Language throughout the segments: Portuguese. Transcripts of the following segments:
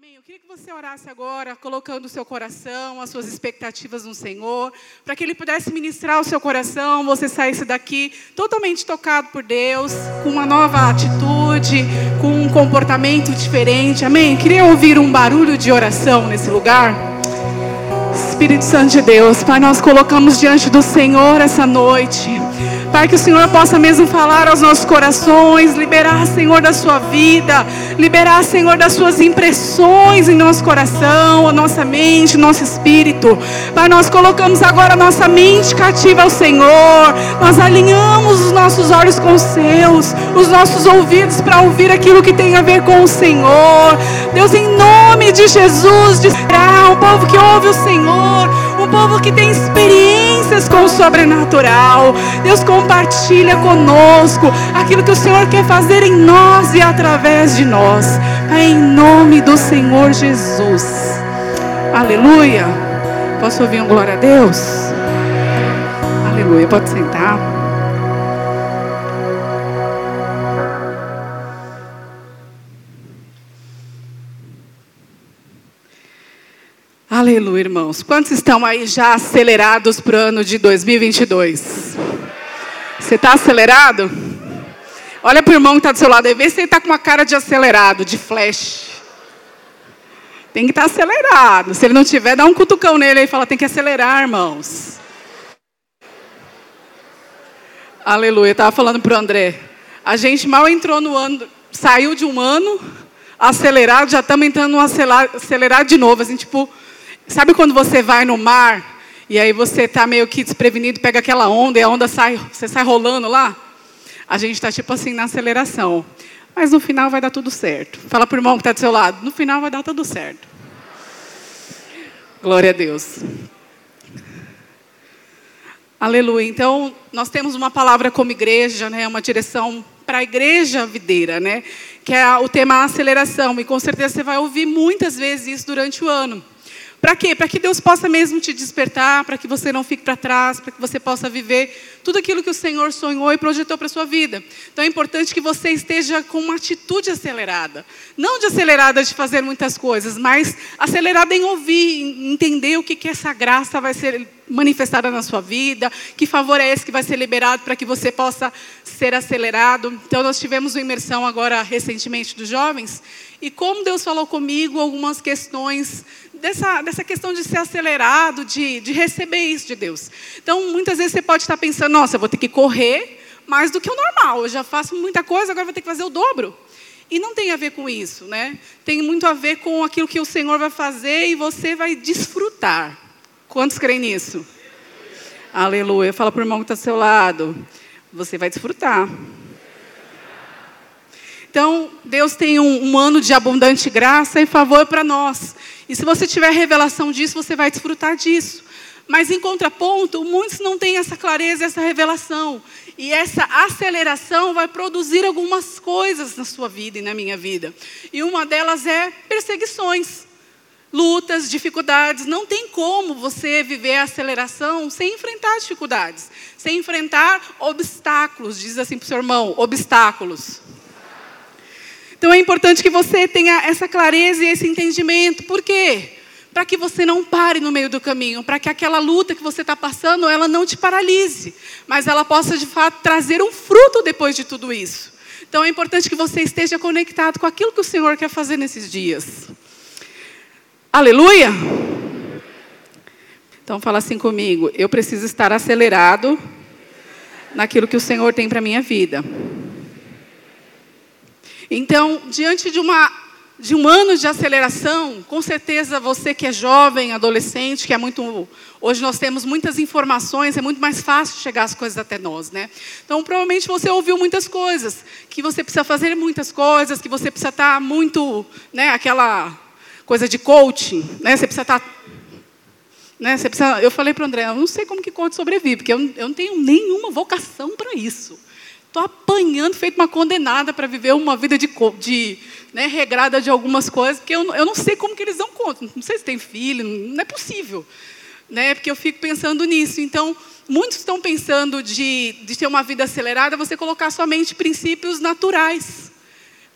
Amém. Eu queria que você orasse agora, colocando o seu coração, as suas expectativas no Senhor, para que Ele pudesse ministrar o seu coração, você saísse daqui totalmente tocado por Deus, com uma nova atitude, com um comportamento diferente. Amém. Queria ouvir um barulho de oração nesse lugar. Espírito Santo de Deus, Pai, nós colocamos diante do Senhor essa noite. Pai, que o Senhor possa mesmo falar aos nossos corações, liberar, Senhor, da sua vida, liberar, Senhor, das suas impressões em nosso coração, a nossa mente, nosso espírito. Pai, nós colocamos agora a nossa mente cativa ao Senhor, nós alinhamos os nossos olhos com os seus, os nossos ouvidos para ouvir aquilo que tem a ver com o Senhor. Deus, em nome de Jesus, de um povo que ouve o Senhor, um povo que tem experiências com o sobrenatural. Deus, compartilha conosco aquilo que o Senhor quer fazer em nós e através de nós. Em nome do Senhor Jesus. Aleluia. Posso ouvir um glória a Deus? Aleluia. Pode sentar. Aleluia, irmãos. Quantos estão aí já acelerados para o ano de 2022? Você está acelerado? Olha para o irmão que está do seu lado e vê se ele está com uma cara de acelerado, de flash. Tem que estar tá acelerado. Se ele não tiver, dá um cutucão nele e fala: tem que acelerar, irmãos. Aleluia. Estava falando para o André. A gente mal entrou no ano, saiu de um ano acelerado, já estamos entrando no acelerado de novo. Assim, tipo, Sabe quando você vai no mar e aí você está meio que desprevenido, pega aquela onda e a onda sai, você sai rolando lá? A gente está tipo assim na aceleração. Mas no final vai dar tudo certo. Fala para o irmão que está do seu lado. No final vai dar tudo certo. Glória a Deus. Aleluia. Então, nós temos uma palavra como igreja, né, uma direção para a igreja videira, né, que é o tema aceleração. E com certeza você vai ouvir muitas vezes isso durante o ano. Para quê? Para que Deus possa mesmo te despertar, para que você não fique para trás, para que você possa viver tudo aquilo que o Senhor sonhou e projetou para a sua vida. Então é importante que você esteja com uma atitude acelerada. Não de acelerada de fazer muitas coisas, mas acelerada em ouvir, em entender o que, que essa graça vai ser manifestada na sua vida, que favor é esse que vai ser liberado para que você possa ser acelerado. Então nós tivemos uma imersão agora recentemente dos jovens, e como Deus falou comigo algumas questões dessa, dessa questão de ser acelerado, de, de receber isso de Deus. Então, muitas vezes você pode estar pensando, nossa, eu vou ter que correr mais do que o normal, eu já faço muita coisa, agora vou ter que fazer o dobro. E não tem a ver com isso, né? Tem muito a ver com aquilo que o Senhor vai fazer e você vai desfrutar. Quantos creem nisso? Aleluia. Fala para o irmão que está ao seu lado. Você vai desfrutar. Então, Deus tem um, um ano de abundante graça e favor para nós. E se você tiver revelação disso, você vai desfrutar disso. Mas, em contraponto, muitos não têm essa clareza, essa revelação. E essa aceleração vai produzir algumas coisas na sua vida e na minha vida. E uma delas é perseguições, lutas, dificuldades. Não tem como você viver a aceleração sem enfrentar dificuldades, sem enfrentar obstáculos. Diz assim para o seu irmão: obstáculos. Então é importante que você tenha essa clareza e esse entendimento. Por quê? Para que você não pare no meio do caminho, para que aquela luta que você está passando, ela não te paralise, mas ela possa de fato trazer um fruto depois de tudo isso. Então é importante que você esteja conectado com aquilo que o Senhor quer fazer nesses dias. Aleluia! Então fala assim comigo, eu preciso estar acelerado naquilo que o Senhor tem para minha vida. Então, diante de, uma, de um ano de aceleração, com certeza você que é jovem, adolescente, que é muito. Hoje nós temos muitas informações, é muito mais fácil chegar as coisas até nós, né? Então, provavelmente você ouviu muitas coisas, que você precisa fazer muitas coisas, que você precisa estar muito, né, aquela coisa de coaching, né? Você precisa estar né, você precisa, eu falei para o André, eu não sei como que coach sobrevive, porque eu, eu não tenho nenhuma vocação para isso. Estou apanhando, feito uma condenada para viver uma vida de, de né, regrada de algumas coisas, porque eu, eu não sei como que eles dão conta. Não sei se tem filho, não é possível. Né, porque eu fico pensando nisso. Então, muitos estão pensando de, de ter uma vida acelerada, você colocar somente princípios naturais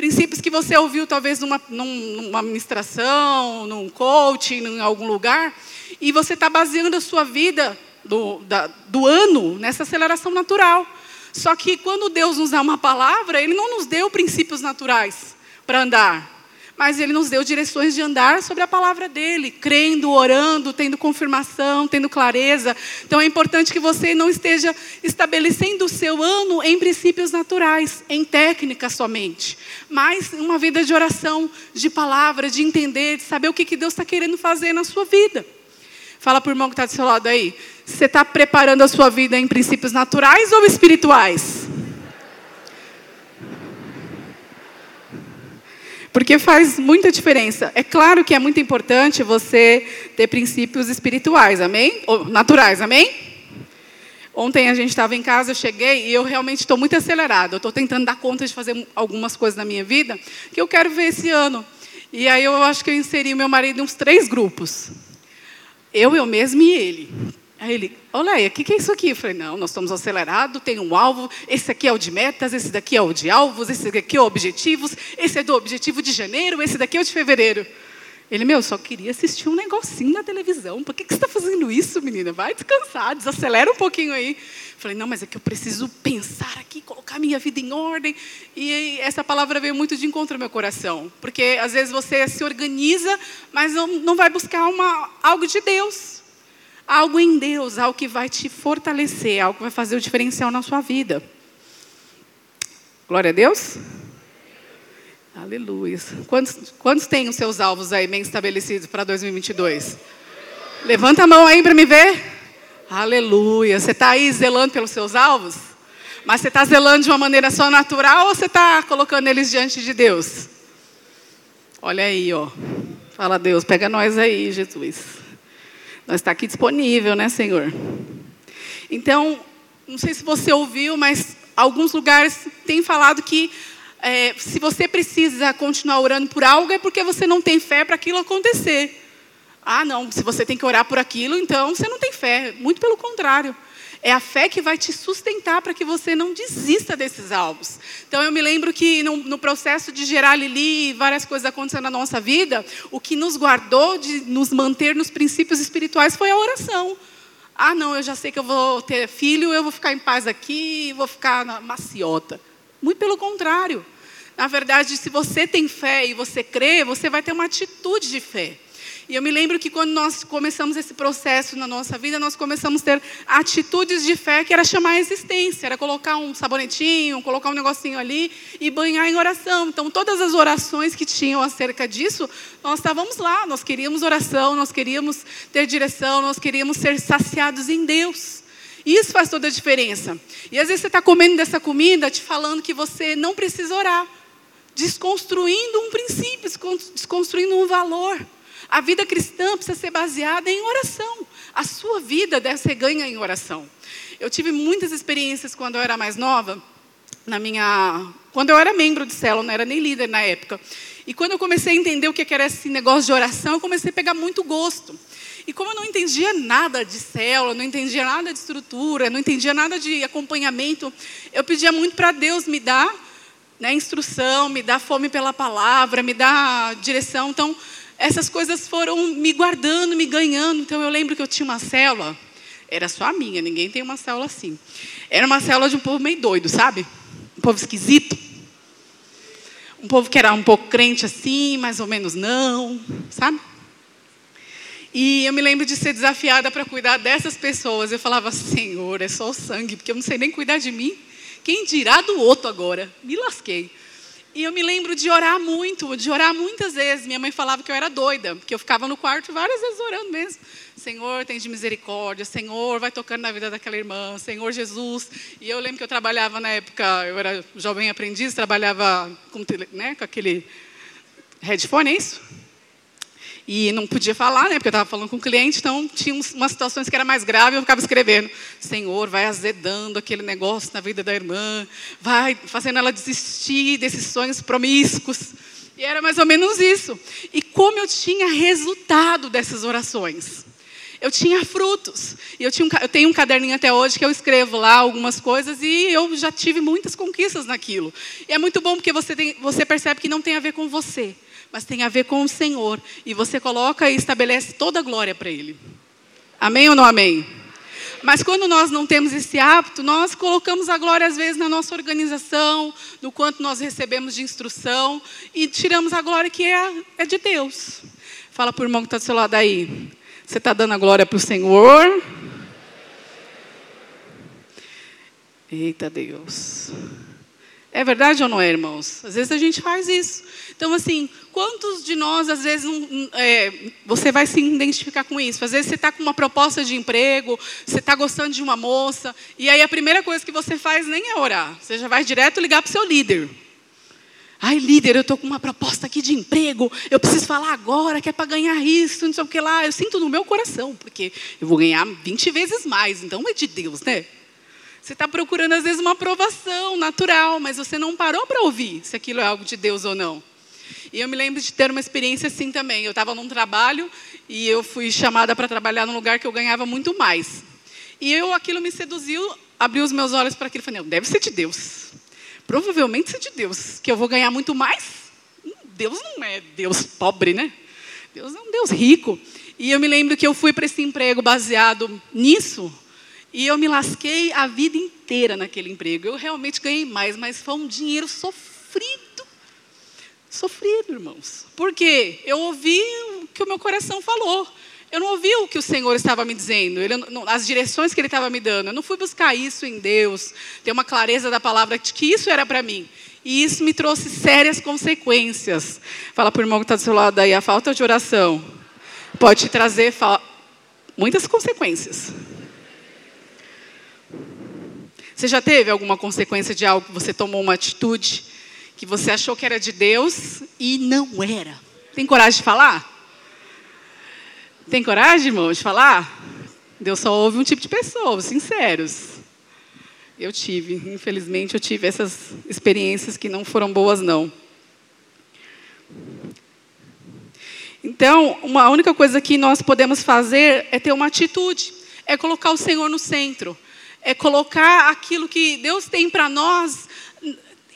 princípios que você ouviu talvez numa, numa ministração, num coaching, em algum lugar, e você está baseando a sua vida do, da, do ano nessa aceleração natural. Só que quando Deus nos dá uma palavra, Ele não nos deu princípios naturais para andar mas ele nos deu direções de andar sobre a palavra dele, crendo, orando, tendo confirmação, tendo clareza. Então é importante que você não esteja estabelecendo o seu ano em princípios naturais, em técnica somente, mas uma vida de oração, de palavra, de entender, de saber o que, que Deus está querendo fazer na sua vida. Fala para o irmão que está do seu lado aí. Você está preparando a sua vida em princípios naturais ou espirituais? Porque faz muita diferença. É claro que é muito importante você ter princípios espirituais, amém? Ou naturais, amém? Ontem a gente estava em casa, eu cheguei e eu realmente estou muito acelerada. Eu estou tentando dar conta de fazer algumas coisas na minha vida que eu quero ver esse ano. E aí eu acho que eu inseri meu marido em uns três grupos. Eu, eu mesmo e ele. Aí ele, olha, o que, que é isso aqui? Eu falei, não, nós estamos acelerados, tem um alvo, esse aqui é o de metas, esse daqui é o de alvos, esse daqui é o objetivos, esse é do objetivo de janeiro, esse daqui é o de fevereiro. Ele, meu, só queria assistir um negocinho na televisão. Por que, que você está fazendo isso, menina? Vai descansar, desacelera um pouquinho aí. Falei, não, mas é que eu preciso pensar aqui, colocar minha vida em ordem. E essa palavra veio muito de encontro ao meu coração. Porque às vezes você se organiza, mas não, não vai buscar uma, algo de Deus algo em Deus, algo que vai te fortalecer, algo que vai fazer o diferencial na sua vida. Glória a Deus. Aleluia. Quantos, quantos têm os seus alvos aí bem estabelecidos para 2022? Levanta a mão aí para me ver. Aleluia. Você está aí zelando pelos seus alvos? Mas você está zelando de uma maneira só natural ou você está colocando eles diante de Deus? Olha aí, ó. Fala Deus, pega nós aí, Jesus. Nós está aqui disponível, né, Senhor? Então, não sei se você ouviu, mas alguns lugares têm falado que é, se você precisa continuar orando por algo, é porque você não tem fé para aquilo acontecer. Ah, não, se você tem que orar por aquilo, então você não tem fé. Muito pelo contrário. É a fé que vai te sustentar para que você não desista desses alvos. Então, eu me lembro que no, no, processo de gerar Lili e várias coisas acontecendo na nossa vida, o que nos guardou de nos manter nos princípios espirituais foi a oração. Ah, não, eu já sei que eu vou ter filho, eu vou ficar em paz aqui, vou ficar na maciota. Muito pelo contrário. Na verdade, se você tem fé e você crê, você vai ter uma atitude de fé. E eu me lembro que quando nós começamos esse processo na nossa vida, nós começamos a ter atitudes de fé que era chamar a existência, era colocar um sabonetinho, colocar um negocinho ali e banhar em oração. Então, todas as orações que tinham acerca disso, nós estávamos lá, nós queríamos oração, nós queríamos ter direção, nós queríamos ser saciados em Deus. Isso faz toda a diferença. E às vezes você está comendo dessa comida te falando que você não precisa orar, desconstruindo um princípio, desconstruindo um valor. A vida cristã precisa ser baseada em oração. A sua vida deve ser ganha em oração. Eu tive muitas experiências quando eu era mais nova, na minha, quando eu era membro de célula, não era nem líder na época. E quando eu comecei a entender o que era esse negócio de oração, eu comecei a pegar muito gosto. E como eu não entendia nada de célula, não entendia nada de estrutura, não entendia nada de acompanhamento, eu pedia muito para Deus me dar né, instrução, me dar fome pela palavra, me dar direção. Então, essas coisas foram me guardando, me ganhando. Então eu lembro que eu tinha uma célula, era só a minha, ninguém tem uma célula assim. Era uma célula de um povo meio doido, sabe? Um povo esquisito. Um povo que era um pouco crente assim, mais ou menos não, sabe? E eu me lembro de ser desafiada para cuidar dessas pessoas. Eu falava, Senhor, é só o sangue, porque eu não sei nem cuidar de mim. Quem dirá do outro agora? Me lasquei. E eu me lembro de orar muito, de orar muitas vezes. Minha mãe falava que eu era doida, porque eu ficava no quarto várias vezes orando mesmo. Senhor, tem de misericórdia. Senhor, vai tocando na vida daquela irmã. Senhor Jesus. E eu lembro que eu trabalhava na época, eu era jovem aprendiz, trabalhava com, né, com aquele headphone, é isso? E não podia falar, né, porque eu estava falando com o cliente, então tinha umas situações que era mais grave, eu ficava escrevendo: Senhor, vai azedando aquele negócio na vida da irmã, vai fazendo ela desistir desses sonhos promíscuos. E era mais ou menos isso. E como eu tinha resultado dessas orações. eu tinha frutos. E eu, tinha um, eu tenho um caderninho até hoje que eu escrevo lá algumas coisas e eu já tive muitas conquistas naquilo. E é muito bom porque você, tem, você percebe que não tem a ver com você, mas tem a ver com o Senhor. E você coloca e estabelece toda a glória para Ele. Amém ou não amém? Mas quando nós não temos esse hábito, nós colocamos a glória às vezes na nossa organização, no quanto nós recebemos de instrução, e tiramos a glória que é, é de Deus. Fala para o irmão que está do seu lado aí. Você está dando a glória para o Senhor? Eita Deus. É verdade ou não é, irmãos? Às vezes a gente faz isso. Então, assim, quantos de nós, às vezes, é, você vai se identificar com isso? Às vezes você está com uma proposta de emprego, você está gostando de uma moça, e aí a primeira coisa que você faz nem é orar. Você já vai direto ligar para o seu líder. Ai, líder, eu estou com uma proposta aqui de emprego, eu preciso falar agora que é para ganhar isso, não sei o que lá. Eu sinto no meu coração, porque eu vou ganhar 20 vezes mais, então é de Deus, né? Você está procurando, às vezes, uma aprovação natural, mas você não parou para ouvir se aquilo é algo de Deus ou não. E eu me lembro de ter uma experiência assim também. Eu estava num trabalho e eu fui chamada para trabalhar num lugar que eu ganhava muito mais. E eu, aquilo me seduziu, abri os meus olhos para aquilo e falei, deve ser de Deus. Provavelmente ser de Deus, que eu vou ganhar muito mais. Hum, Deus não é Deus pobre, né? Deus é um Deus rico. E eu me lembro que eu fui para esse emprego baseado nisso, e eu me lasquei a vida inteira naquele emprego. Eu realmente ganhei mais, mas foi um dinheiro sofrido sofrido, irmãos. Porque eu ouvi o que o meu coração falou. Eu não ouvi o que o Senhor estava me dizendo, ele, as direções que Ele estava me dando. Eu não fui buscar isso em Deus, ter uma clareza da palavra de que isso era para mim. E isso me trouxe sérias consequências. Fala para o irmão que está do seu lado aí, a falta de oração pode te trazer muitas consequências. Você já teve alguma consequência de algo que você tomou uma atitude que você achou que era de Deus e não era. Tem coragem de falar? Tem coragem, irmão, de falar? Deus só ouve um tipo de pessoa, sinceros. Eu tive, infelizmente, eu tive essas experiências que não foram boas, não. Então, uma única coisa que nós podemos fazer é ter uma atitude, é colocar o Senhor no centro, é colocar aquilo que Deus tem para nós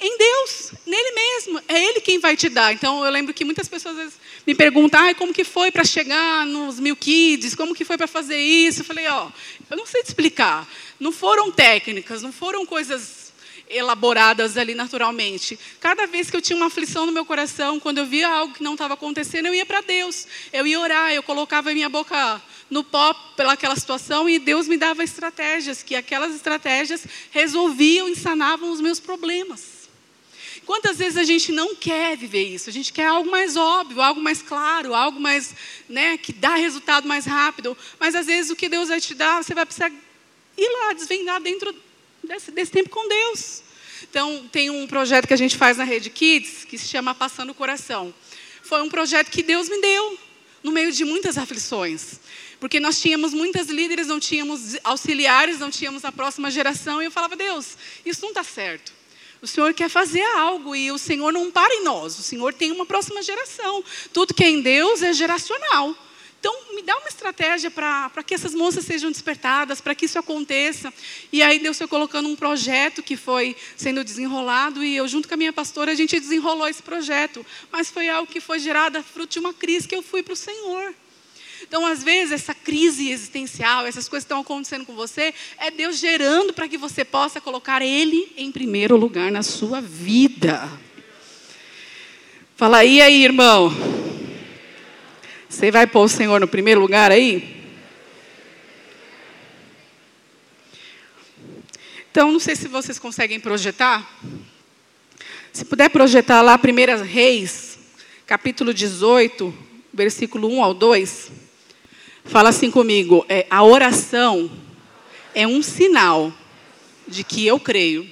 em Deus, nele mesmo. É Ele quem vai te dar. Então, eu lembro que muitas pessoas vezes, me perguntam, ah, como que foi para chegar nos mil kids? Como que foi para fazer isso? Eu falei, ó, eu não sei te explicar. Não foram técnicas, não foram coisas elaboradas ali naturalmente. Cada vez que eu tinha uma aflição no meu coração, quando eu via algo que não estava acontecendo, eu ia para Deus. Eu ia orar, eu colocava a minha boca no pó pelaquela situação e Deus me dava estratégias, que aquelas estratégias resolviam e sanavam os meus problemas. Quantas vezes a gente não quer viver isso? A gente quer algo mais óbvio, algo mais claro, algo mais, né, que dá resultado mais rápido. Mas às vezes o que Deus vai te dar, você vai precisar ir lá desvendar dentro desse, desse tempo com Deus. Então, tem um projeto que a gente faz na Rede Kids que se chama Passando o Coração. Foi um projeto que Deus me deu no meio de muitas aflições. Porque nós tínhamos muitas líderes, não tínhamos auxiliares, não tínhamos a próxima geração. E eu falava, Deus, isso não está certo. O Senhor quer fazer algo e o Senhor não para em nós. O Senhor tem uma próxima geração. Tudo que é em Deus é geracional. Então, me dá uma estratégia para que essas moças sejam despertadas, para que isso aconteça. E aí, Deus foi colocando um projeto que foi sendo desenrolado, e eu, junto com a minha pastora, a gente desenrolou esse projeto. Mas foi algo que foi gerado fruto de uma crise que eu fui para o Senhor. Então, às vezes, essa crise existencial, essas coisas que estão acontecendo com você, é Deus gerando para que você possa colocar Ele em primeiro lugar na sua vida. Fala aí, aí, irmão. Você vai pôr o Senhor no primeiro lugar aí? Então, não sei se vocês conseguem projetar. Se puder projetar lá 1 Reis, capítulo 18, versículo 1 ao 2. Fala assim comigo, é, a oração é um sinal de que eu creio.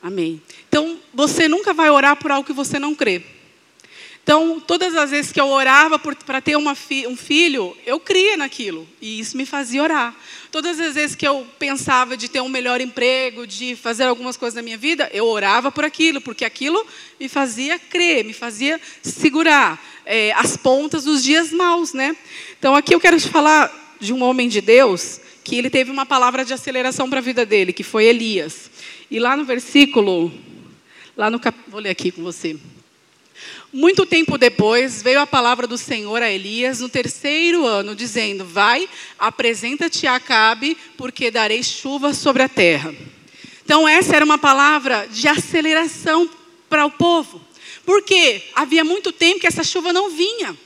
Amém. Então, você nunca vai orar por algo que você não crê. Então, todas as vezes que eu orava para ter fi, um filho, eu cria naquilo. E isso me fazia orar. Todas as vezes que eu pensava de ter um melhor emprego, de fazer algumas coisas na minha vida, eu orava por aquilo, porque aquilo me fazia crer, me fazia segurar é, as pontas dos dias maus. Né? Então, aqui eu quero te falar de um homem de Deus que ele teve uma palavra de aceleração para a vida dele, que foi Elias. E lá no versículo, lá no cap... vou ler aqui com você. Muito tempo depois, veio a palavra do Senhor a Elias no terceiro ano, dizendo: Vai, apresenta-te a Acabe, porque darei chuva sobre a terra. Então, essa era uma palavra de aceleração para o povo. Porque havia muito tempo que essa chuva não vinha.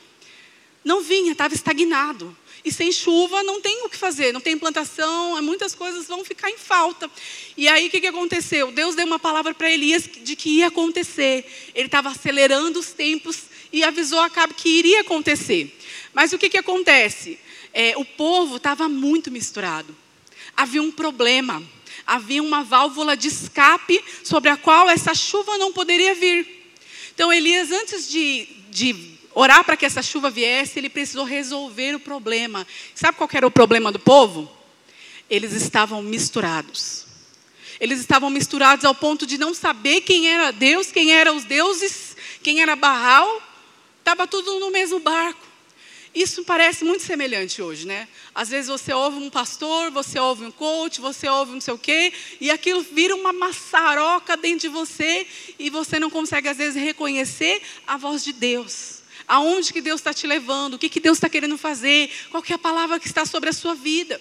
Não vinha, estava estagnado. E sem chuva não tem o que fazer, não tem plantação, muitas coisas vão ficar em falta. E aí o que, que aconteceu? Deus deu uma palavra para Elias de que ia acontecer. Ele estava acelerando os tempos e avisou a Acabe que iria acontecer. Mas o que, que acontece? É, o povo estava muito misturado. Havia um problema. Havia uma válvula de escape sobre a qual essa chuva não poderia vir. Então Elias, antes de, de orar para que essa chuva viesse, ele precisou resolver o problema. Sabe qual era o problema do povo? Eles estavam misturados. Eles estavam misturados ao ponto de não saber quem era Deus, quem eram os deuses, quem era Baal. Estava tudo no mesmo barco. Isso parece muito semelhante hoje, né? Às vezes você ouve um pastor, você ouve um coach, você ouve não sei o quê, e aquilo vira uma maçaroca dentro de você e você não consegue, às vezes, reconhecer a voz de Deus aonde que Deus está te levando, o que, que Deus está querendo fazer, qual que é a palavra que está sobre a sua vida.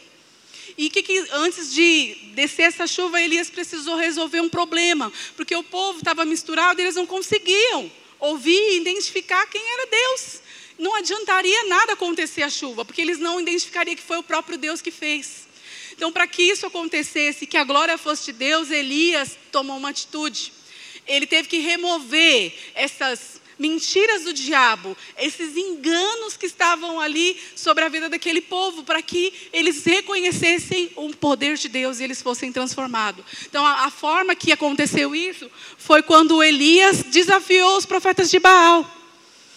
E que, que antes de descer essa chuva, Elias precisou resolver um problema, porque o povo estava misturado e eles não conseguiam ouvir e identificar quem era Deus. Não adiantaria nada acontecer a chuva, porque eles não identificariam que foi o próprio Deus que fez. Então, para que isso acontecesse, que a glória fosse de Deus, Elias tomou uma atitude. Ele teve que remover essas mentiras do diabo, esses enganos que estavam ali sobre a vida daquele povo, para que eles reconhecessem o poder de Deus e eles fossem transformados. Então, a, a forma que aconteceu isso foi quando Elias desafiou os profetas de Baal.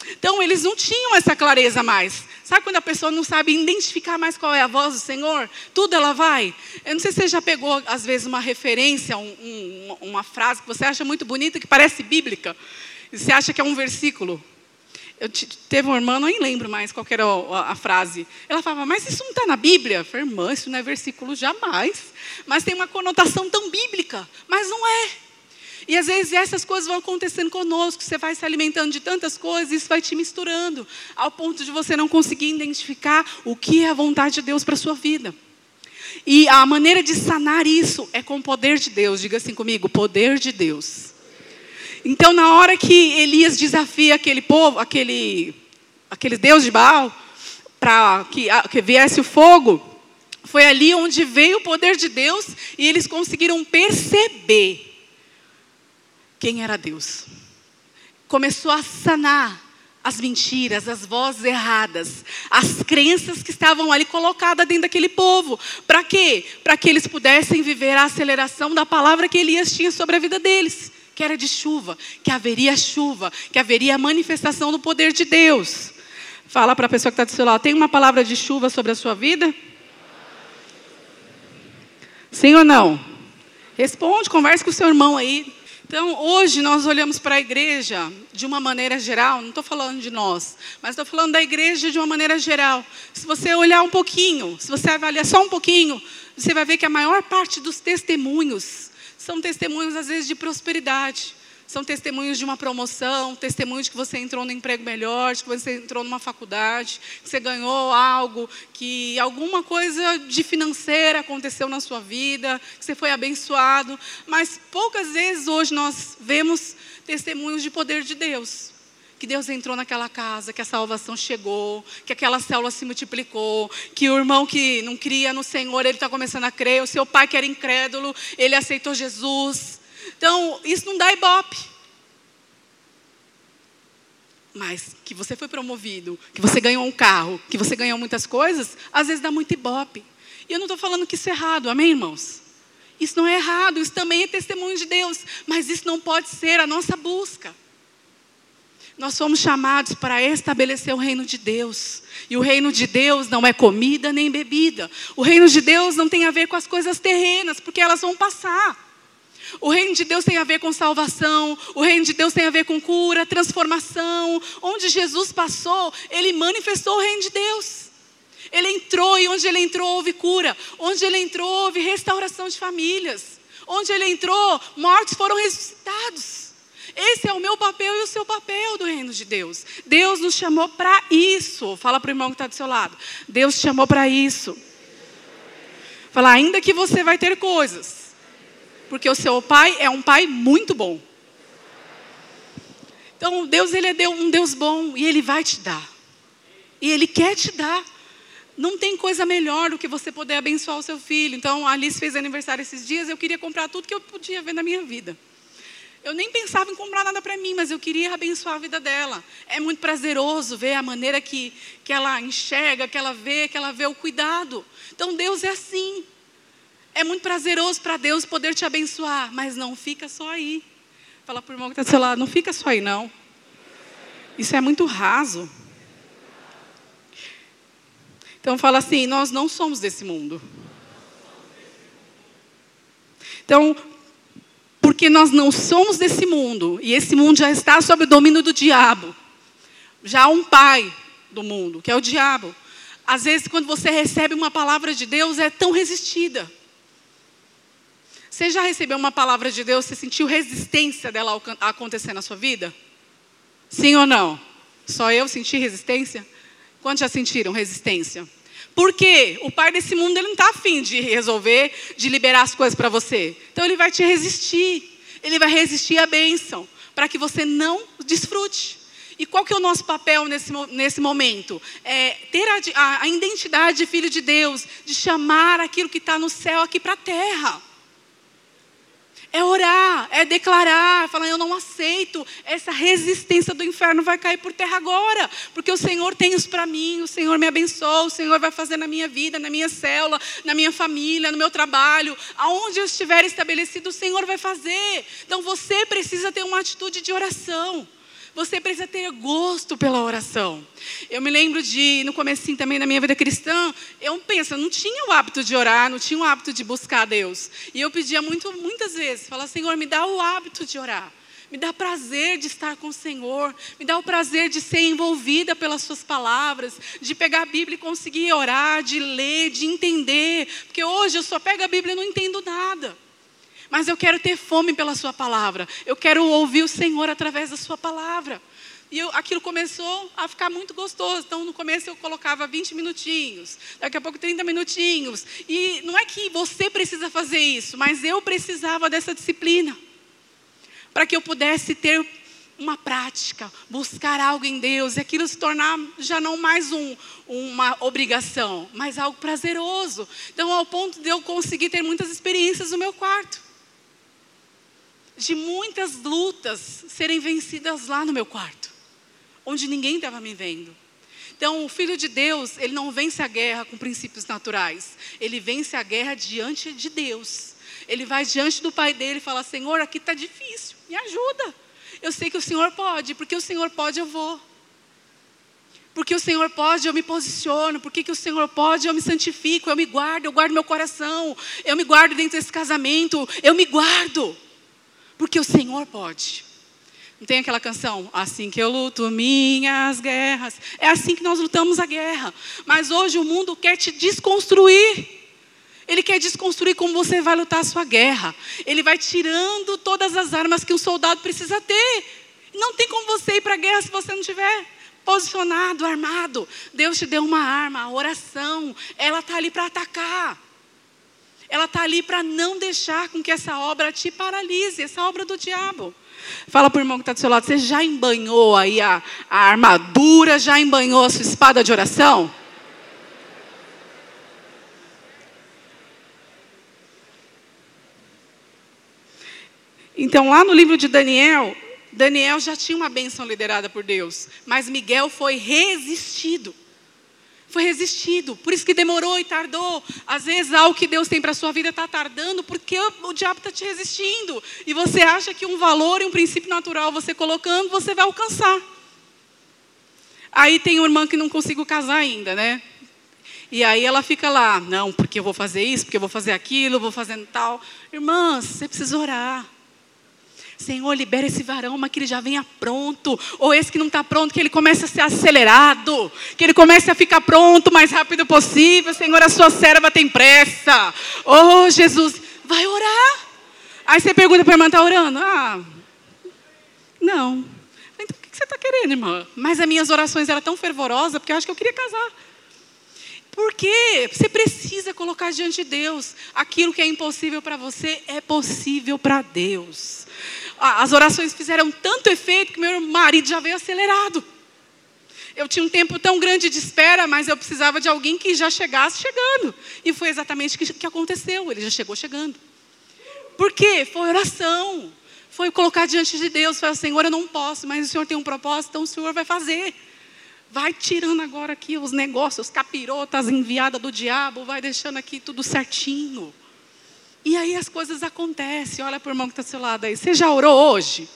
Então, eles não tinham essa clareza mais. Sabe quando a pessoa não sabe identificar mais qual é a voz do Senhor? Tudo ela vai. Eu não sei se você já pegou, às vezes, uma referência, um, um, uma frase que você acha muito bonita, que parece bíblica. E você acha que é um versículo? Eu teve uma irmã, não lembro mais qual era a, a, frase. Ela falava, mas isso não está na Bíblia? Eu falei, irmã, isso não é versículo jamais. Mas tem uma conotação tão bíblica. Mas não é. E às vezes essas coisas vão acontecendo conosco, você vai se alimentando de tantas coisas, isso vai te misturando, ao ponto de você não conseguir identificar o que é a vontade de Deus para a sua vida. E a maneira de sanar isso é com o poder de Deus. Diga assim comigo: poder de Deus. Então, na hora que Elias desafia aquele povo, aquele, aquele Deus de Baal, para que, que viesse o fogo, foi ali onde veio o poder de Deus e eles conseguiram perceber quem era Deus. Começou a sanar as mentiras, as vozes erradas, as crenças que estavam ali colocadas dentro daquele povo. Para quê? Para que eles pudessem viver a aceleração da palavra que Elias tinha sobre a vida deles que era de chuva, que haveria chuva, que haveria manifestação do poder de Deus. Fala para a pessoa que está do seu lado, tem uma palavra de chuva sobre a sua vida? Sim ou não? Responde, converse com o seu irmão aí. Então, hoje nós olhamos para a igreja de uma maneira geral, não estou falando de nós, mas estou falando da igreja de uma maneira geral. Se você olhar um pouquinho, se você avaliar só um pouquinho, você vai ver que a maior parte dos testemunhos são testemunhos, às vezes, de prosperidade. São testemunhos de uma promoção, testemunhos de que você entrou no emprego melhor, de que você entrou numa faculdade, que você ganhou algo, que alguma coisa de financeira aconteceu na sua vida, que você foi abençoado. Mas poucas vezes hoje nós vemos testemunhos de poder de Deus que Deus entrou naquela casa, que a salvação chegou, que aquela célula se multiplicou, que o irmão que não cria no Senhor, ele está começando a crer, o seu pai que era incrédulo, ele aceitou Jesus. Então, isso não dá ibope. Mas que você foi promovido, que você ganhou um carro, que você ganhou muitas coisas, às vezes dá muito ibope. E eu não estou falando que isso é errado, amém, irmãos? Isso não é errado, isso também é testemunho de Deus, mas isso não pode ser a nossa busca. Nós somos chamados para estabelecer o reino de Deus. E o reino de Deus não é comida nem bebida. O reino de Deus não tem a ver com as coisas terrenas, porque elas vão passar. O reino de Deus tem a ver com salvação, o reino de Deus tem a ver com cura, transformação. Onde Jesus passou, ele manifestou o reino de Deus. Ele entrou e onde ele entrou houve cura. Onde ele entrou houve restauração de famílias. Onde ele entrou, mortos foram ressuscitados. Esse é o meu papel e o seu papel do reino de Deus. Deus nos chamou para isso. Fala para o irmão que está do seu lado. Deus te chamou para isso. Fala, ainda que você vai ter coisas. Porque o seu pai é um pai muito bom. Então, Deus, ele é um Deus bom e ele vai te dar. E ele quer te dar. Não tem coisa melhor do que você poder abençoar o seu filho. Então, a Alice fez aniversário esses dias, eu queria comprar tudo que eu podia ver na minha vida. Eu nem pensava em comprar nada para mim, mas eu queria abençoar a vida dela. É muito prazeroso ver a maneira que, que ela enxerga, que ela vê, que ela vê o cuidado. Então, Deus é assim. É muito prazeroso para Deus poder te abençoar, mas não fica só aí. Fala para o irmão que está do seu lado, não fica só aí, não. Isso é muito raso. Então fala assim: nós não somos desse mundo. Então, porque nós não somos desse mundo, e esse mundo já está sob o domínio do diabo. Já há um pai do mundo, que é o diabo. Às vezes, quando você recebe uma palavra de Deus, é tão resistida. Você já recebeu uma palavra de Deus, você sentiu resistência dela acontecer na sua vida? Sim ou não? Só eu senti resistência? Quantos já sentiram resistência? Porque o pai desse mundo ele não está afim de resolver, de liberar as coisas para você. Então ele vai te resistir. Ele vai resistir à bênção, para que você não desfrute. E qual que é o nosso papel nesse, nesse momento? É ter a, a, a identidade de filho de Deus, de chamar aquilo que está no céu aqui para a terra. É orar, é declarar, falar: eu não aceito, essa resistência do inferno vai cair por terra agora, porque o Senhor tem isso para mim, o Senhor me abençoou, o Senhor vai fazer na minha vida, na minha célula, na minha família, no meu trabalho, aonde eu estiver estabelecido, o Senhor vai fazer. Então você precisa ter uma atitude de oração. Você precisa ter gosto pela oração. Eu me lembro de, no começo também da minha vida cristã, eu penso, eu não tinha o hábito de orar, não tinha o hábito de buscar Deus. E eu pedia muito, muitas vezes, falava, Senhor, me dá o hábito de orar. Me dá prazer de estar com o Senhor. Me dá o prazer de ser envolvida pelas Suas palavras, de pegar a Bíblia e conseguir orar, de ler, de entender. Porque hoje eu só pego a Bíblia e não entendo nada mas eu quero ter fome pela Sua palavra. Eu quero ouvir o Senhor através da Sua palavra. E eu, aquilo começou a ficar muito gostoso. Então, no começo eu colocava 20 minutinhos, daqui a pouco 30 minutinhos. E não é que você precisa fazer isso, mas eu precisava dessa disciplina. Para que eu pudesse ter uma prática, buscar algo em Deus, e aquilo se tornar já não mais um, uma obrigação, mas algo prazeroso. Então, ao ponto de eu conseguir ter muitas experiências no meu quarto de muitas lutas serem vencidas lá no meu quarto, onde ninguém estava me vendo. Então, o filho de Deus, ele não vence a guerra com princípios naturais, ele vence a guerra diante de Deus. Ele vai diante do pai dele e fala: Senhor, aqui está difícil, me ajuda. Eu sei que o Senhor pode, porque o Senhor pode, eu vou. Porque o Senhor pode, eu me posiciono. Porque que o Senhor pode, eu me santifico, eu me guardo, eu guardo meu coração. Eu me guardo dentro desse casamento, eu me guardo. Porque o Senhor pode. Não tem aquela canção? Assim que eu luto minhas guerras. É assim que nós lutamos a guerra. Mas hoje o mundo quer te desconstruir. Ele quer desconstruir como você vai lutar a sua guerra. Ele vai tirando todas as armas que um soldado precisa ter. Não tem como você ir para a guerra se você não tiver posicionado, armado. Deus te deu uma arma, a oração. Ela está ali para atacar ela está ali para não deixar com que essa obra te paralise, essa obra do diabo. Fala para o irmão que está do seu lado, você já embanhou aí a, a armadura, já embanhou a sua espada de oração? Então, lá no livro de Daniel, Daniel já tinha uma bênção liderada por Deus, mas Miguel foi resistido foi resistido. Por isso que demorou e tardou. Às vezes algo que Deus tem para a sua vida está tardando porque o diabo está te resistindo. E você acha que um valor e um princípio natural você colocando, você vai alcançar. Aí tem uma irmã que não consigo casar ainda, né? E aí ela fica lá, não, porque eu vou fazer isso, porque eu vou fazer aquilo, vou fazendo tal. Irmãs, você precisa orar. Senhor, libera esse varão, mas que ele já venha pronto. Ou esse que não está pronto, que ele comece a ser acelerado. Que ele comece a ficar pronto o mais rápido possível. Senhor, a sua serva tem pressa. Oh, Jesus, vai orar. Aí você pergunta para a irmã, está orando? Ah, não. Então o que você está querendo, irmã? Mas as minhas orações eram tão fervorosas, porque eu acho que eu queria casar. Por quê? Você precisa colocar diante de Deus. Aquilo que é impossível para você é possível para Deus. As orações fizeram tanto efeito que meu marido já veio acelerado. Eu tinha um tempo tão grande de espera, mas eu precisava de alguém que já chegasse chegando. E foi exatamente o que, aconteceu. Ele já chegou chegando. Por quê? Foi oração. Foi colocar diante de Deus. Foi, Senhor, eu não posso, mas o Senhor tem um propósito, então o Senhor vai fazer. Vai tirando agora aqui os negócios, os capirotas enviadas do diabo, vai deixando aqui tudo certinho. E aí as coisas acontecem. Olha para o irmão que está do seu lado aí. Você já orou hoje?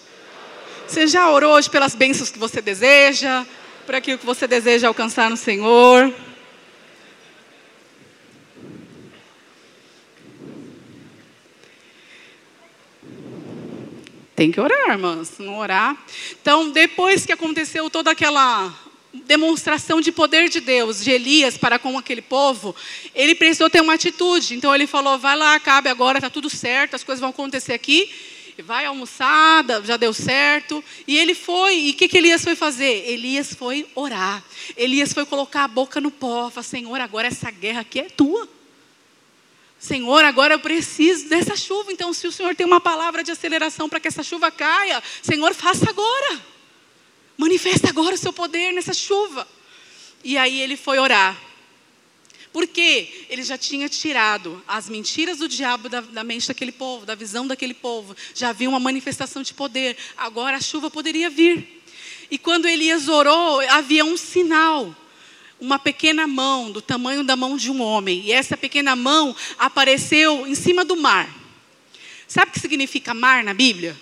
Você já orou hoje pelas bênçãos que você deseja? Por aquilo que você deseja alcançar no Senhor? Tem que orar, irmãs. Não orar. Então, depois que aconteceu toda aquela demonstração de poder de Deus, de Elias para com aquele povo, ele precisou ter uma atitude. Então ele falou: vai lá, cabe agora, está tudo certo, as coisas vão acontecer aqui. Vai almoçar, já deu certo. E ele foi, e o que, que Elias foi fazer? Elias foi orar. Elias foi colocar a boca no pó. Falar, Senhor, agora essa guerra aqui é tua. Senhor, agora eu preciso dessa chuva. Então, se o Senhor tem uma palavra de aceleração para que essa chuva caia, Senhor, faça agora. Manifesta agora o seu poder nessa chuva. E aí ele foi orar. Porque ele já tinha tirado as mentiras do diabo da, da, mente daquele povo, da visão daquele povo. Já havia uma manifestação de poder. Agora a chuva poderia vir. E quando Elias orou, havia um sinal. Uma pequena mão, do tamanho da mão de um homem. E essa pequena mão apareceu em cima do mar. Sabe o que significa mar na Bíblia?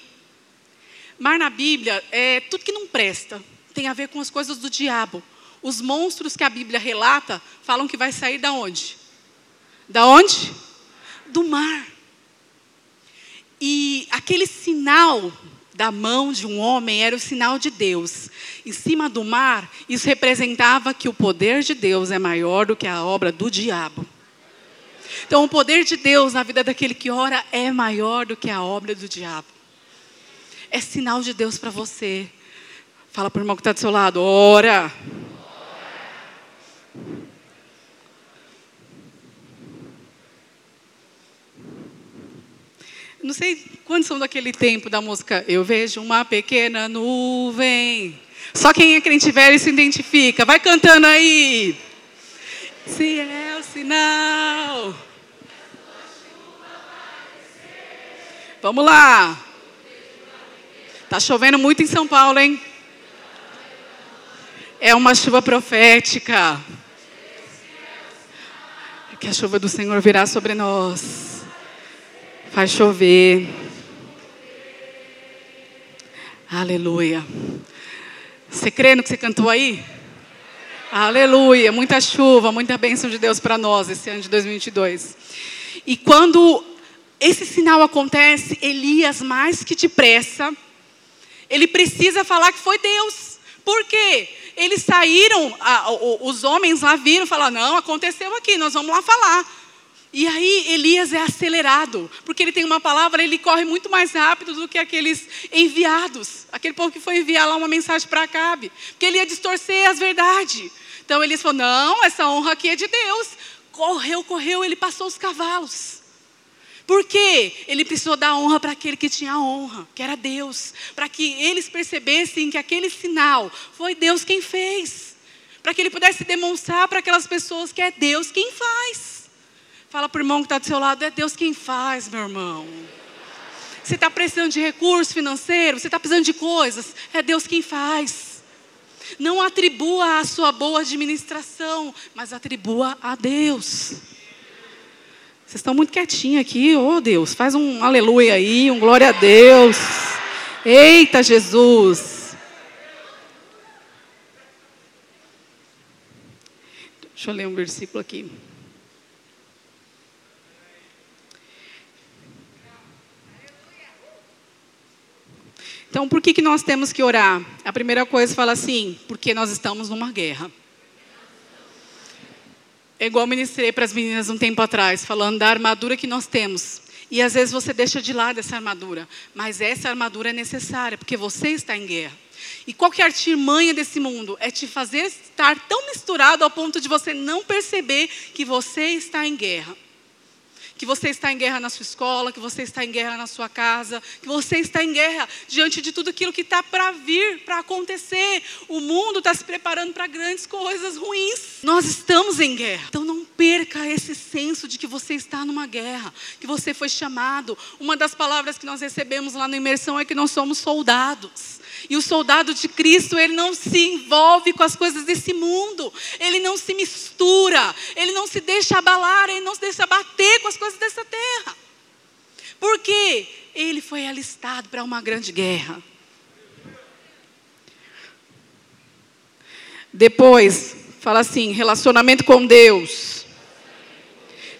Mar na Bíblia é tudo que não presta. Tem a ver com as coisas do diabo. Os monstros que a Bíblia relata falam que vai sair da onde? Da onde? Do mar. E aquele sinal da mão de um homem era o sinal de Deus. Em cima do mar, isso representava que o poder de Deus é maior do que a obra do diabo. Então, o poder de Deus na vida daquele que ora é maior do que a obra do diabo é sinal de Deus para você. Fala para o irmão que está do seu lado, ora. Não sei quantos são daquele tempo da música. Eu vejo uma pequena nuvem. Só quem é crente velho se identifica. Vai cantando aí. Se é o sinal. Vamos lá. Está chovendo muito em São Paulo, hein? É uma chuva profética. Que a chuva do Senhor virá sobre nós. Faz chover. Aleluia. Você crê no que você cantou aí? Aleluia. Muita chuva, muita bênção de Deus para nós esse ano de 2022. E quando esse sinal acontece, Elias, mais que depressa, ele precisa falar que foi Deus. Por quê? Eles saíram, os homens lá viram, falaram: não, aconteceu aqui, nós vamos lá falar. E aí Elias é acelerado, porque ele tem uma palavra, ele corre muito mais rápido do que aqueles enviados, aquele povo que foi enviar lá uma mensagem para Acabe, porque ele ia distorcer as verdades. Então Elias falou: não, essa honra aqui é de Deus. Correu, correu, ele passou os cavalos. Por quê? Ele precisou dar honra para aquele que tinha honra, que era Deus. Para que eles percebessem que aquele sinal foi Deus quem fez. Para que ele pudesse demonstrar para aquelas pessoas que é Deus quem faz. Fala para o irmão que está do seu lado: é Deus quem faz, meu irmão. Você está precisando de recurso financeiro, você está precisando de coisas, é Deus quem faz. Não atribua a sua boa administração, mas atribua a Deus. Vocês estão muito quietinhos aqui, oh Deus, faz um aleluia aí, um glória a Deus. Eita Jesus. Deixa eu ler um versículo aqui. Então, por que, que nós temos que orar? A primeira coisa fala assim, porque nós estamos numa guerra. É igual ministrei para as meninas um tempo atrás, falando da armadura que nós temos. E às vezes você deixa de lado essa armadura, mas essa armadura é necessária, porque você está em guerra. E qual que a artimanha desse mundo? É te fazer estar tão misturado ao ponto de você não perceber que você está em guerra que você está em guerra na sua escola, que você está em guerra na sua casa, que você está em guerra diante de tudo aquilo que está para vir, para acontecer. O mundo está se preparando para grandes coisas ruins. Nós estamos em guerra. Então não perca esse senso de que você está numa guerra, que você foi chamado. Uma das palavras que nós recebemos lá na imersão é que nós somos soldados. E o soldado de Cristo, ele não se envolve com as coisas desse mundo, ele não se mistura, ele não se deixa abalar, ele não se deixa bater com as coisas dessa terra. Por quê? Ele foi alistado para uma grande guerra. Depois, fala assim: relacionamento com Deus.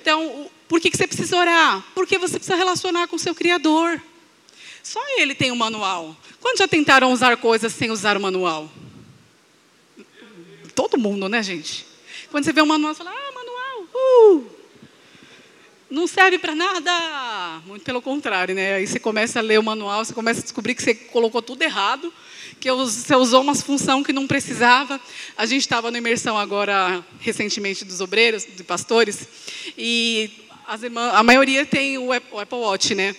Então, por que, que você precisa orar? Porque você precisa relacionar com o seu Criador. Só ele tem o um manual. Quando já tentaram usar coisas sem usar o manual? Todo mundo, né, gente? Quando você vê um manual, você fala, ah, manual, uh, não serve para nada. Muito pelo contrário, né? Aí você começa a ler o manual, você começa a descobrir que você colocou tudo errado, que você usou uma função que não precisava. A gente estava na imersão agora, recentemente, dos obreiros, de pastores, e irmãs, a maioria tem o Apple Watch, né?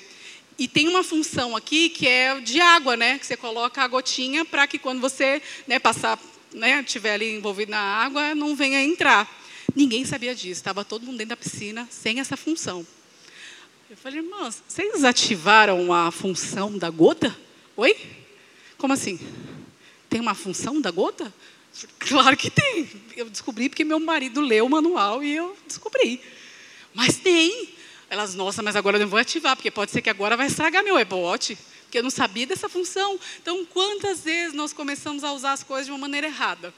E tem uma função aqui que é de água, né? Que você coloca a gotinha para que quando você né, passar, né, estiver ali envolvido na água, não venha entrar. Ninguém sabia disso. Estava todo mundo dentro da piscina sem essa função. Eu falei, irmãs, vocês ativaram a função da gota? Oi? Como assim? Tem uma função da gota? Claro que tem. Eu descobri porque meu marido leu o manual e eu descobri. Mas tem. Elas, nossa, mas agora eu não vou ativar, porque pode ser que agora vai estragar meu Watch, porque eu não sabia dessa função. Então, quantas vezes nós começamos a usar as coisas de uma maneira errada?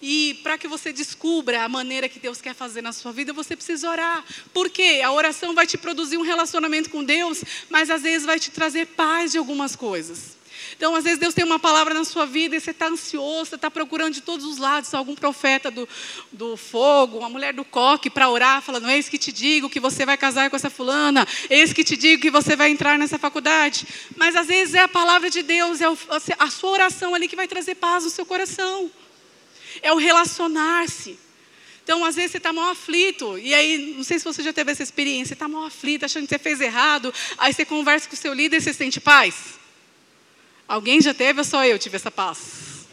E para que você descubra a maneira que Deus quer fazer na sua vida, você precisa orar. Porque a oração vai te produzir um relacionamento com Deus, mas às vezes vai te trazer paz de algumas coisas. Então, às vezes, Deus tem uma palavra na sua vida e você está ansioso, está procurando de todos os lados algum profeta do, do fogo, uma mulher do coque para orar, falando: Eis que te digo que você vai casar com essa fulana, eis que te digo que você vai entrar nessa faculdade. Mas, às vezes, é a palavra de Deus, é a sua oração ali que vai trazer paz no seu coração. É o relacionar-se. Então, às vezes, você está mal aflito. E aí, não sei se você já teve essa experiência. Você está mal aflito, achando que você fez errado. Aí você conversa com o seu líder e você sente paz. Alguém já teve ou só eu tive essa paz?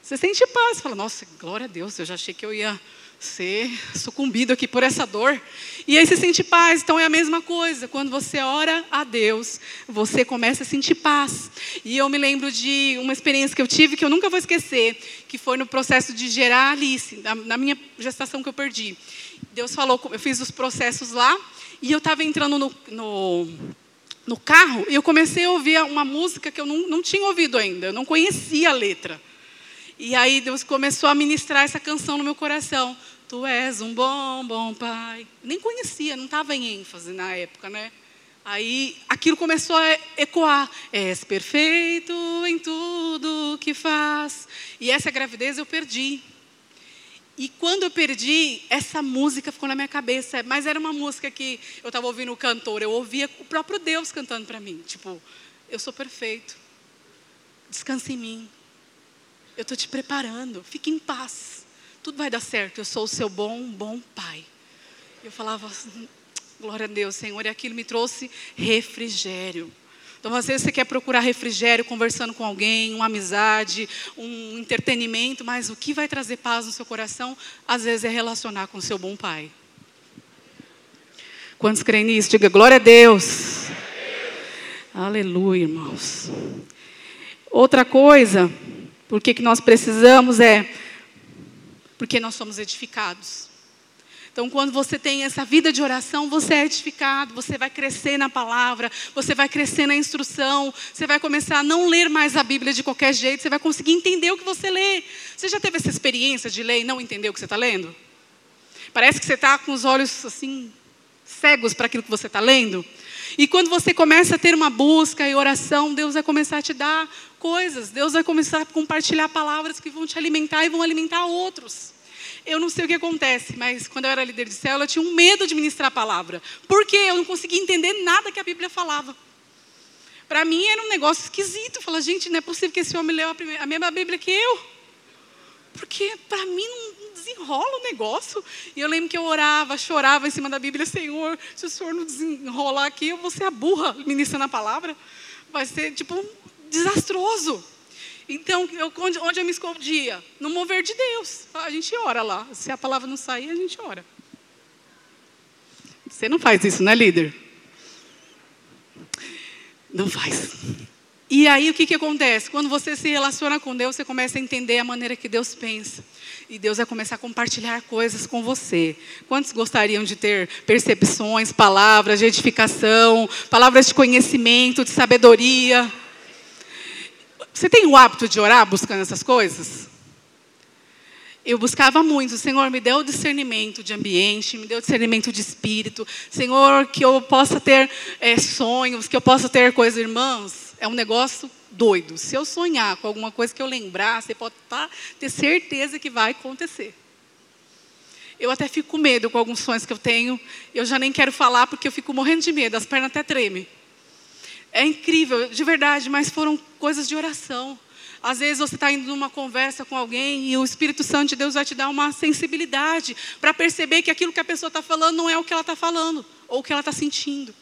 Você sente paz, fala, nossa, glória a Deus, eu já achei que eu ia ser sucumbido aqui por essa dor. E aí você sente paz, então é a mesma coisa. Quando você ora a Deus, você começa a sentir paz. E eu me lembro de uma experiência que eu tive que eu nunca vou esquecer, que foi no processo de gerar Alice, na minha gestação que eu perdi. Deus falou, eu fiz os processos lá, e eu estava entrando no, no no carro e eu comecei a ouvir uma música que eu não, não tinha ouvido ainda, eu não conhecia a letra. E aí Deus começou a ministrar essa canção no meu coração. Tu és um bom, bom pai. Nem conhecia, não estava em ênfase na época, né? Aí aquilo começou a ecoar. És perfeito em tudo que faz. E essa gravidez eu perdi. E quando eu perdi, essa música ficou na minha cabeça. Mas era uma música que eu estava ouvindo o cantor, eu ouvia o próprio Deus cantando para mim. Tipo, eu sou perfeito. Descanse em mim. Eu estou te preparando. Fique em paz. Tudo vai dar certo. Eu sou o seu bom, bom pai. Eu falava, glória a Deus, Senhor. E aquilo me trouxe refrigério. Então, às vezes você quer procurar refrigério conversando com alguém, uma amizade, um entretenimento, mas o que vai trazer paz no seu coração, às vezes é relacionar com o seu bom pai. Quantos creem nisso? Diga glória a Deus. Aleluia, irmãos. Outra coisa, porque que nós precisamos é porque nós somos edificados. Então, quando você tem essa vida de oração, você é edificado, você vai crescer na palavra, você vai crescer na instrução, você vai começar a não ler mais a Bíblia de qualquer jeito, você vai conseguir entender o que você lê. Você já teve essa experiência de ler e não entender o que você está lendo? Parece que você está com os olhos assim, cegos para aquilo que você está lendo. E quando você começa a ter uma busca e oração, Deus vai começar a te dar coisas, Deus vai começar a compartilhar palavras que vão te alimentar e vão alimentar outros. Eu não sei o que acontece, mas quando eu era líder de célula, eu tinha um medo de ministrar a palavra. Porque eu não conseguia entender nada que a Bíblia falava. Para mim era um negócio esquisito. Falar, gente, não é possível que esse homem leu a, primeira, a mesma Bíblia que eu. Porque para mim não desenrola o negócio. E eu lembro que eu orava, chorava em cima da Bíblia, Senhor, se o Senhor não desenrolar aqui, eu vou ser a burra ministrando a palavra. Vai ser tipo desastroso. Então, eu, onde, eu me escondia? No mover de Deus. A gente ora lá. Se a palavra não sair, a gente ora. Você não faz isso, né, líder? Não faz. E aí o que, que acontece? Quando você se relaciona com Deus, você começa a entender a maneira que Deus pensa. E Deus vai começar a compartilhar coisas com você. Quantos gostariam de ter percepções, palavras de edificação, palavras de conhecimento, de sabedoria? Você tem o hábito de orar buscando essas coisas? Eu buscava muito, Senhor, me deu discernimento de ambiente, me deu discernimento de espírito. Senhor, que eu possa ter é, sonhos, que eu possa ter coisas, irmãs. É um negócio doido. Se eu sonhar com alguma coisa que eu lembrar, você pode tá, ter certeza que vai acontecer. Eu até fico com medo com alguns sonhos que eu tenho. Eu já nem quero falar porque eu fico morrendo de medo, as pernas até tremem. É incrível, de verdade, mas foram coisas de oração. Às vezes você está indo numa conversa com alguém e o Espírito Santo de Deus vai te dar uma sensibilidade para perceber que aquilo que a pessoa está falando não é o que ela está falando ou o que ela está sentindo.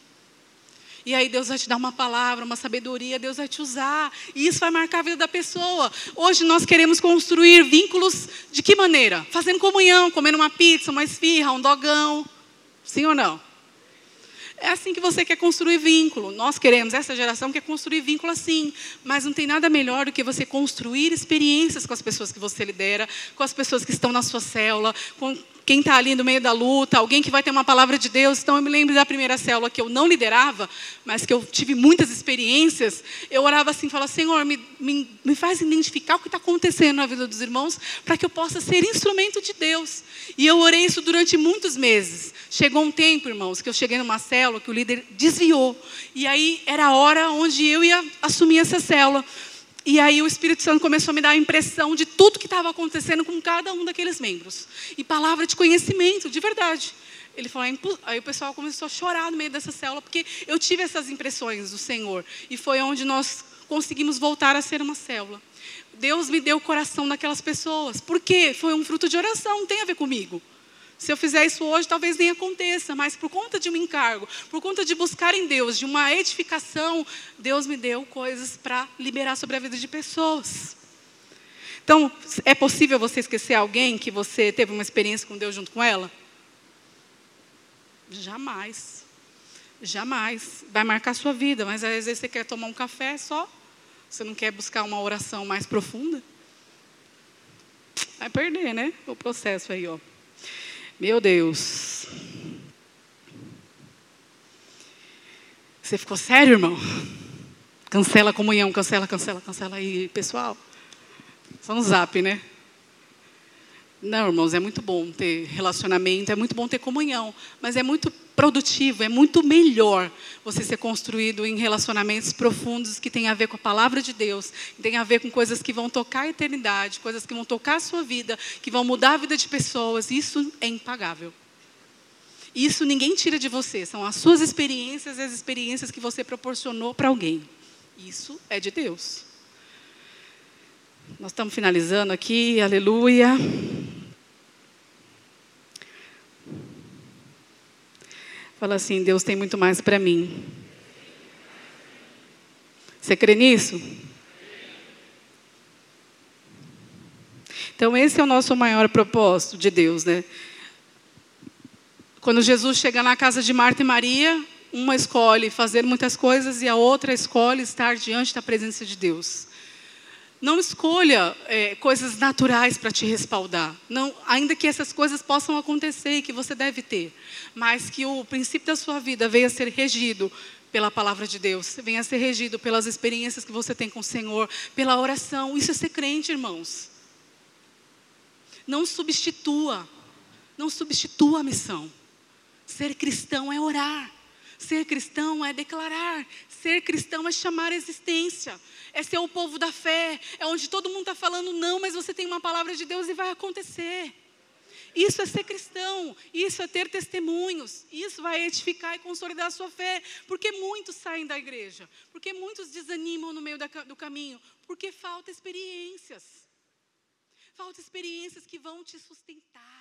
E aí Deus vai te dar uma palavra, uma sabedoria, Deus vai te usar. E isso vai marcar a vida da pessoa. Hoje nós queremos construir vínculos de que maneira? Fazendo comunhão, comendo uma pizza, uma esfirra, um dogão. Sim ou não? É assim que você quer construir vínculo. Nós queremos, essa geração quer construir vínculo assim. Mas não tem nada melhor do que você construir experiências com as pessoas que você lidera, com as pessoas que estão na sua célula, com quem está ali no meio da luta, alguém que vai ter uma palavra de Deus. Então, eu me lembro da primeira célula que eu não liderava, mas que eu tive muitas experiências. Eu orava assim, falava, Senhor, me, me, me faz identificar o que está acontecendo na vida dos irmãos, para que eu possa ser instrumento de Deus. E eu orei isso durante muitos meses. Chegou um tempo, irmãos, que eu cheguei numa célula que o líder desviou. E aí era a hora onde eu ia assumir essa célula. E aí o Espírito Santo começou a me dar a impressão de tudo que estava acontecendo com cada um daqueles membros. E palavra de conhecimento, de verdade. Ele falou, é aí o pessoal começou a chorar no meio dessa célula, porque eu tive essas impressões do Senhor. E foi onde nós conseguimos voltar a ser uma célula. Deus me deu o coração daquelas pessoas. Por quê? Foi um fruto de oração, não tem a ver comigo. Se eu fizer isso hoje, talvez nem aconteça, mas por conta de um encargo, por conta de buscar em Deus, de uma edificação, Deus me deu coisas para liberar sobre a vida de pessoas. Então, é possível você esquecer alguém que você teve uma experiência com Deus junto com ela? Jamais. Jamais. Vai marcar a sua vida, mas às vezes você quer tomar um café só, você não quer buscar uma oração mais profunda. Vai perder, né? O processo aí, ó. Meu Deus. Você ficou sério, irmão? Cancela a comunhão, cancela, cancela, cancela aí, pessoal. Só no zap, né? Não, irmãos, é muito bom ter relacionamento, é muito bom ter comunhão, mas é muito produtivo, é muito melhor você ser construído em relacionamentos profundos que têm a ver com a palavra de Deus, que têm a ver com coisas que vão tocar a eternidade, coisas que vão tocar a sua vida, que vão mudar a vida de pessoas. Isso é impagável. Isso ninguém tira de você, são as suas experiências e as experiências que você proporcionou para alguém. Isso é de Deus. Nós estamos finalizando aqui, aleluia. Fala assim: Deus tem muito mais para mim. Você crê nisso? Então, esse é o nosso maior propósito de Deus, né? Quando Jesus chega na casa de Marta e Maria, uma escolhe fazer muitas coisas e a outra escolhe estar diante da presença de Deus. Não escolha é, coisas naturais para te respaldar. Não, ainda que essas coisas possam acontecer e que você deve ter, mas que o princípio da sua vida venha a ser regido pela palavra de Deus, venha a ser regido pelas experiências que você tem com o Senhor, pela oração. Isso é ser crente, irmãos. Não substitua, não substitua a missão. Ser cristão é orar. Ser cristão é declarar. Ser cristão é chamar a existência. É ser o povo da fé. É onde todo mundo está falando não, mas você tem uma palavra de Deus e vai acontecer. Isso é ser cristão, isso é ter testemunhos, isso vai edificar e consolidar a sua fé. Porque muitos saem da igreja, porque muitos desanimam no meio da, do caminho, porque falta experiências. Falta experiências que vão te sustentar